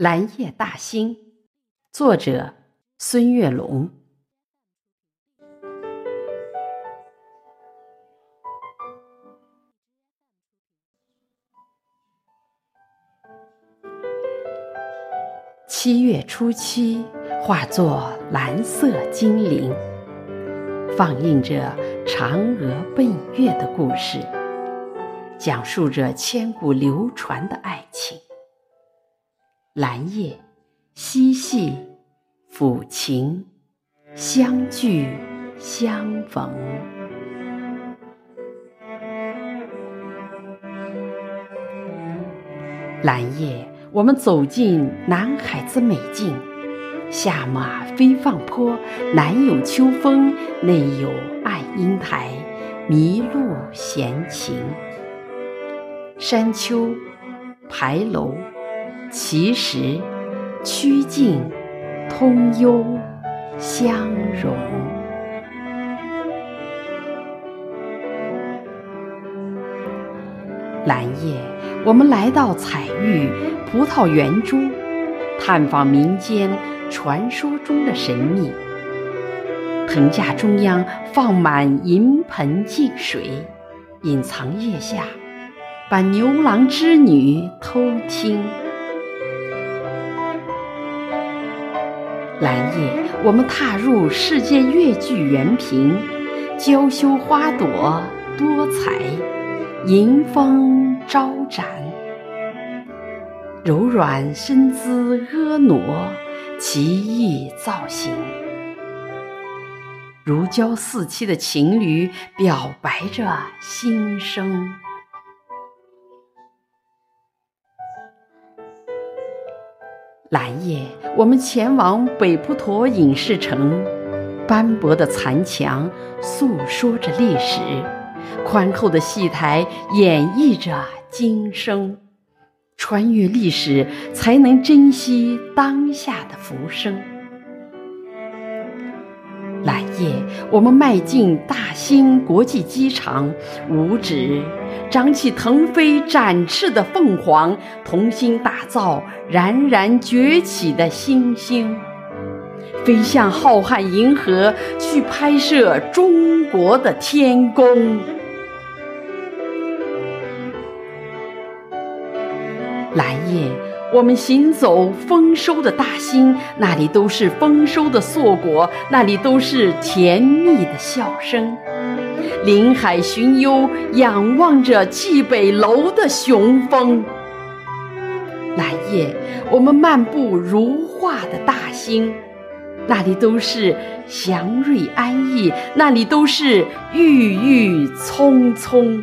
蓝叶大兴，作者孙月龙。七月初七，化作蓝色精灵，放映着嫦娥奔月的故事，讲述着千古流传的爱情。兰叶，嬉戏，抚琴，相聚相逢。兰叶，我们走进南海子美境，下马飞放坡，南有秋风，内有爱英台，麋鹿闲情。山丘，牌楼。其实，曲径通幽相融。蓝叶，我们来到彩玉葡萄园中，探访民间传说中的神秘。藤架中央放满银盆净水，隐藏腋下，把牛郎织女偷听。兰叶，我们踏入世界越剧园坪，娇羞花朵多彩，迎风招展，柔软身姿婀娜，奇异造型，如胶似漆的情侣表白着心声。蓝夜，我们前往北普陀影视城，斑驳的残墙诉说着历史，宽厚的戏台演绎着今生。穿越历史，才能珍惜当下的浮生。蓝夜，我们迈进大兴国际机场，五指张起腾飞展翅的凤凰，同心打造冉冉崛起的星星，飞向浩瀚银河，去拍摄中国的天宫。蓝夜。我们行走丰收的大兴，那里都是丰收的硕果，那里都是甜蜜的笑声。临海寻幽，仰望着蓟北楼的雄风。蓝夜，我们漫步如画的大兴，那里都是祥瑞安逸，那里都是郁郁葱葱。